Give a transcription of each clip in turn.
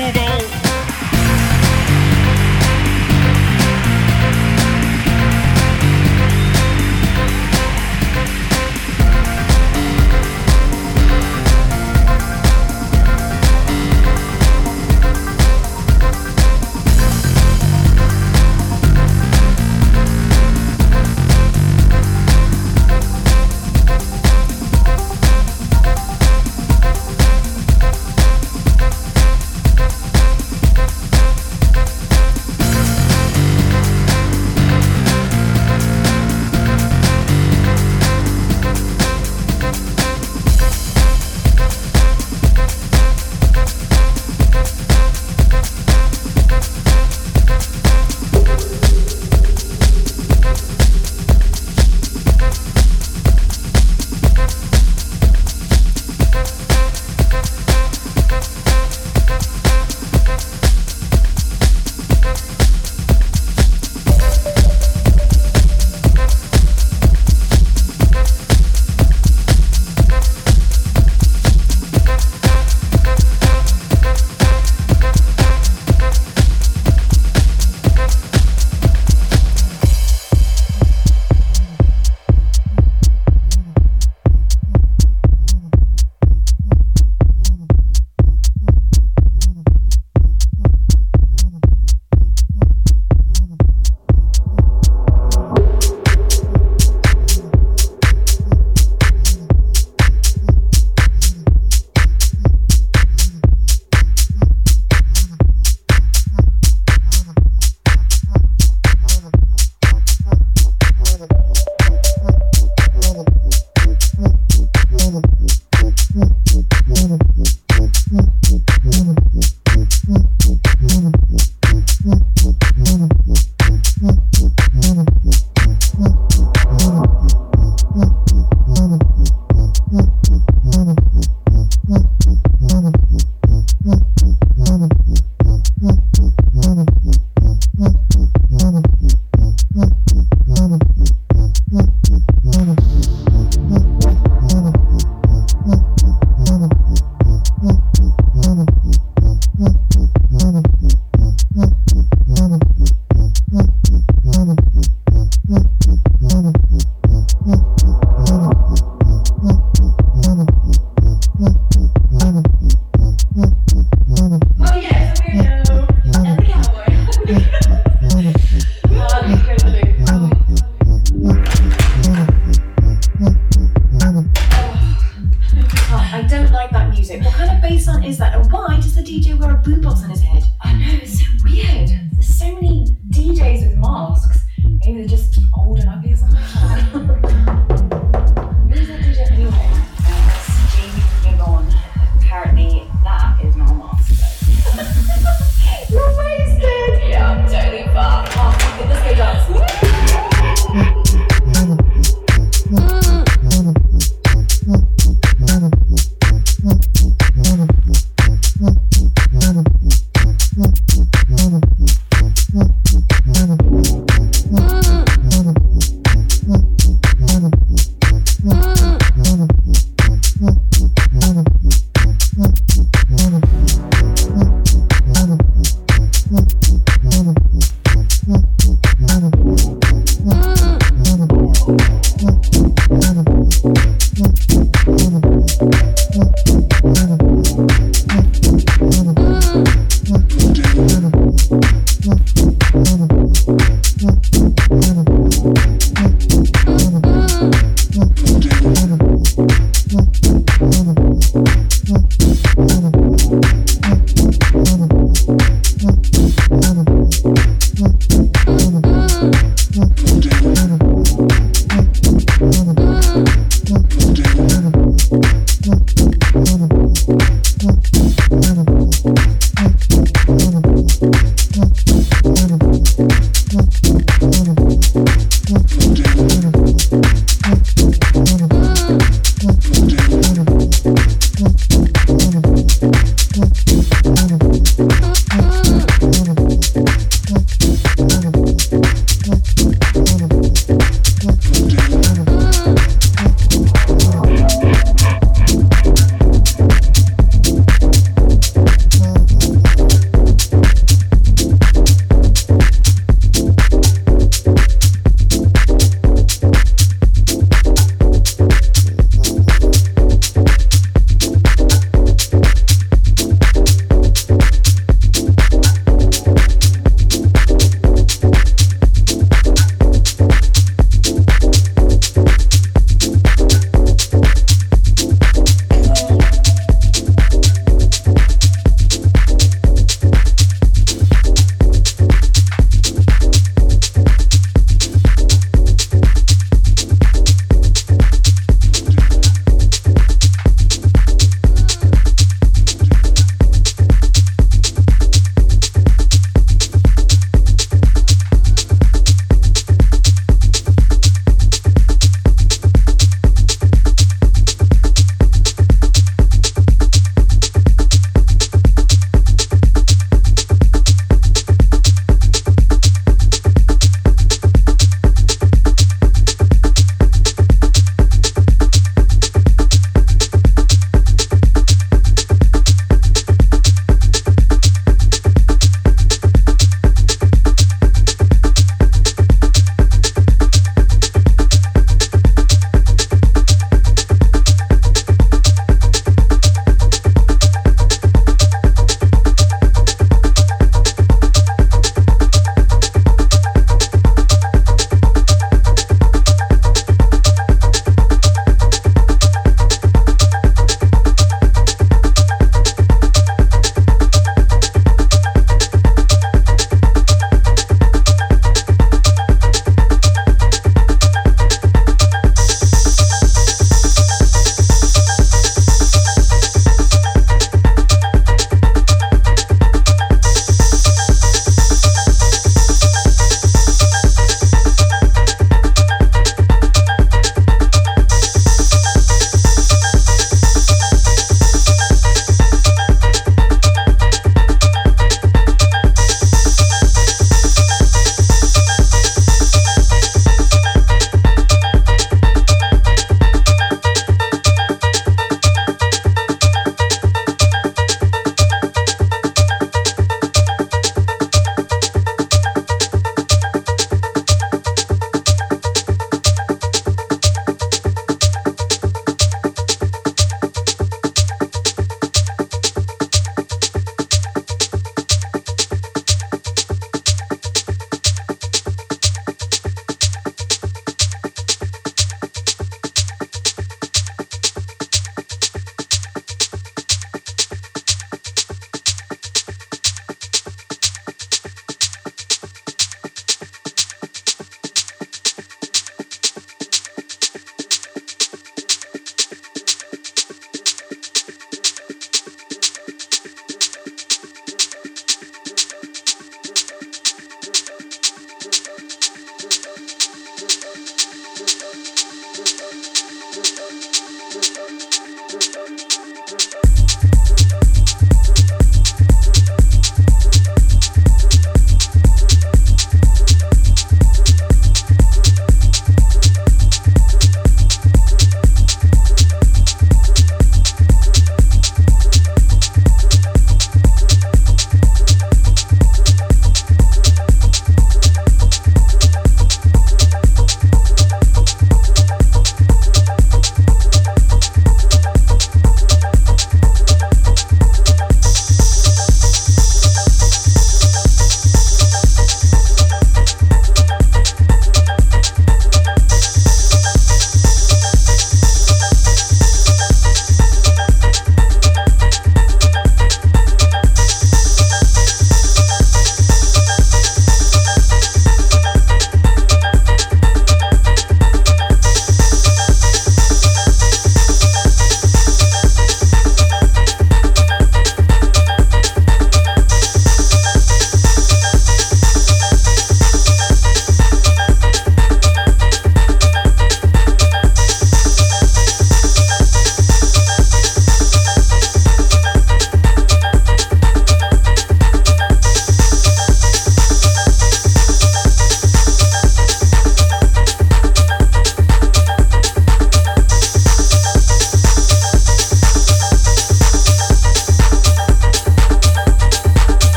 move on.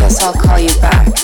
Yes, I'll call you back.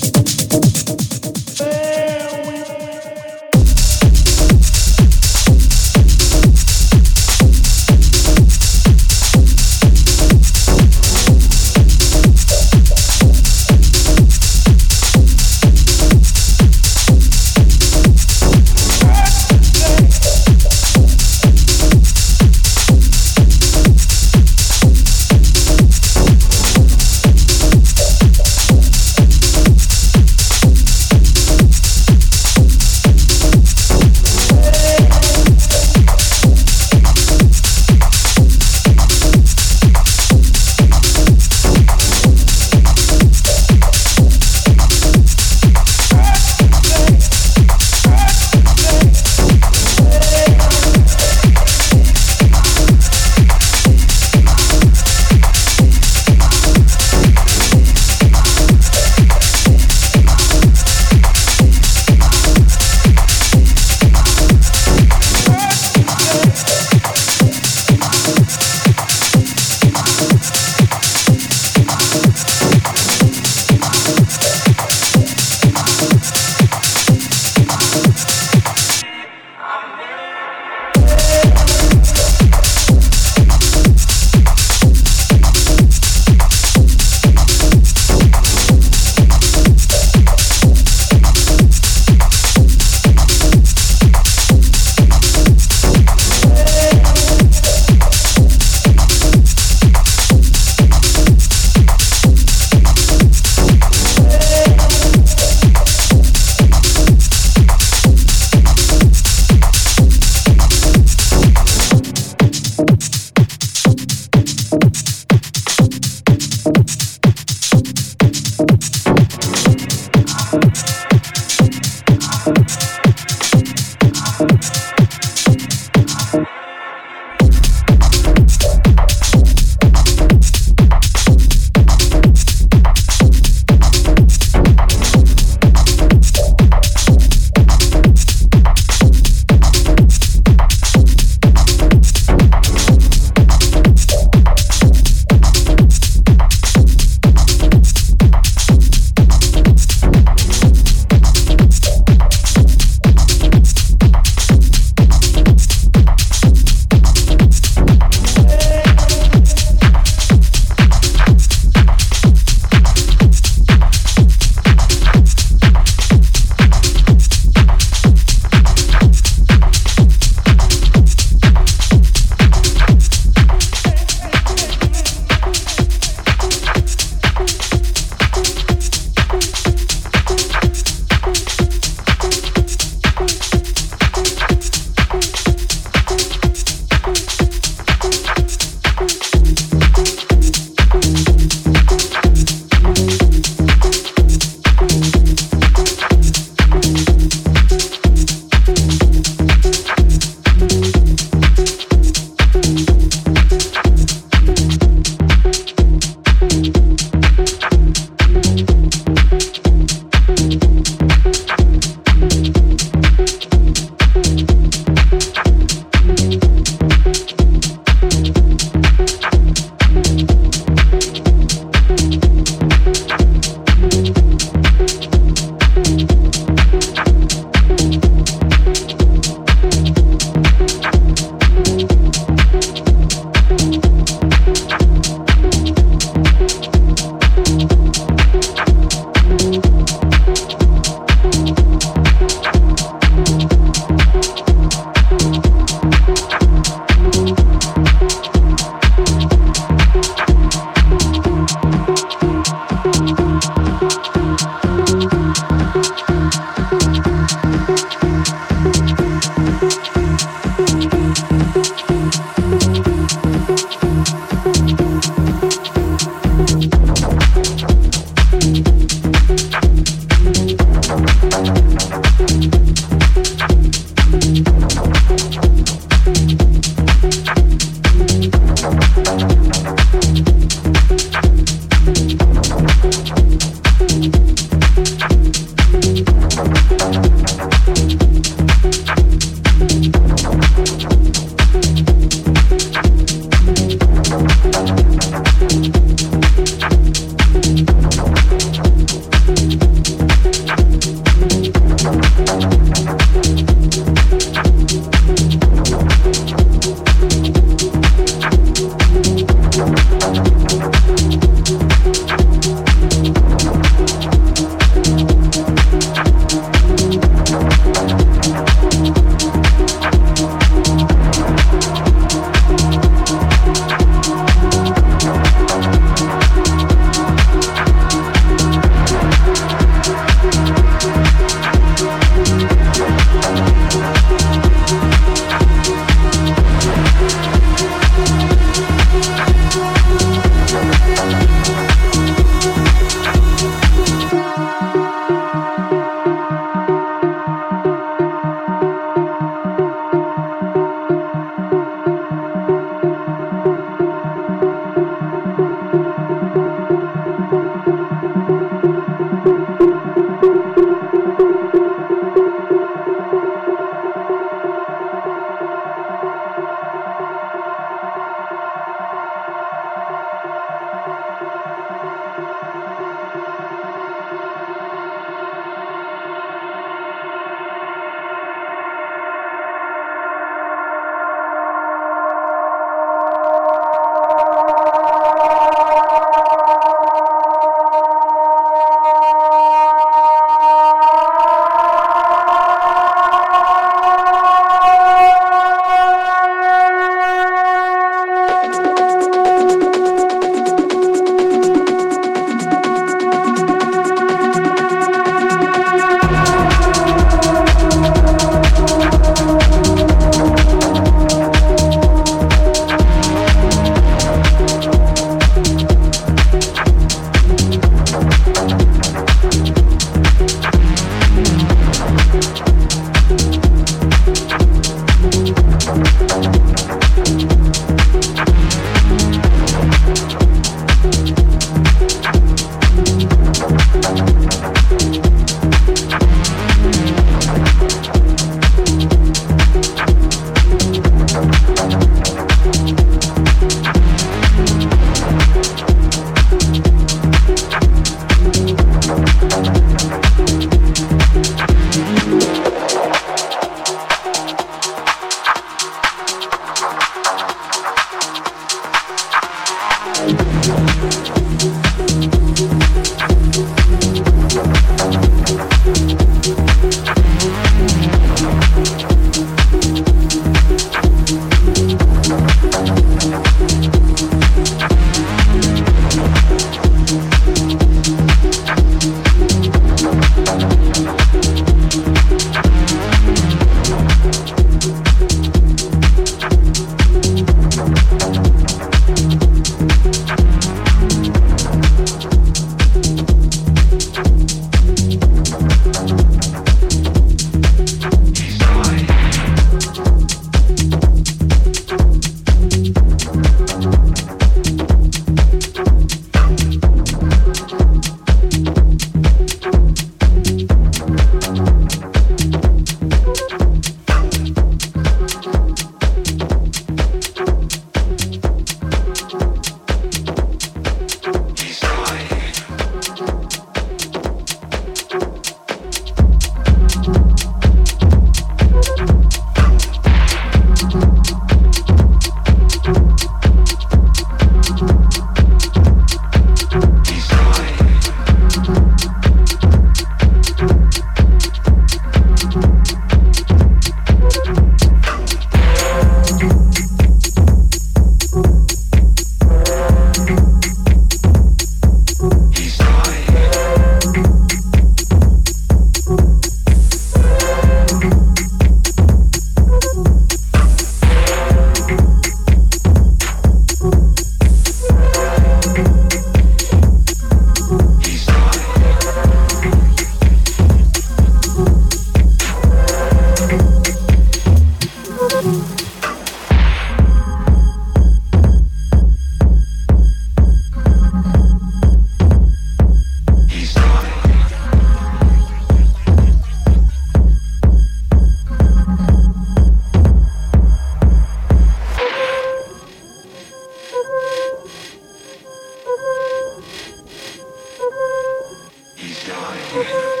Thank you.